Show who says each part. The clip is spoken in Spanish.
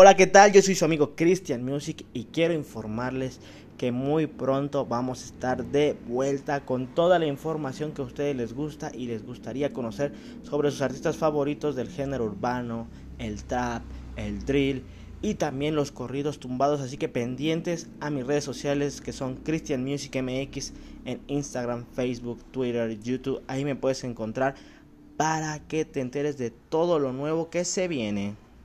Speaker 1: Hola, ¿qué tal? Yo soy su amigo Christian Music y quiero informarles que muy pronto vamos a estar de vuelta con toda la información que a ustedes les gusta y les gustaría conocer sobre sus artistas favoritos del género urbano, el trap, el drill y también los corridos tumbados, así que pendientes a mis redes sociales que son Christian Music MX en Instagram, Facebook, Twitter, YouTube, ahí me puedes encontrar para que te enteres de todo lo nuevo que se viene.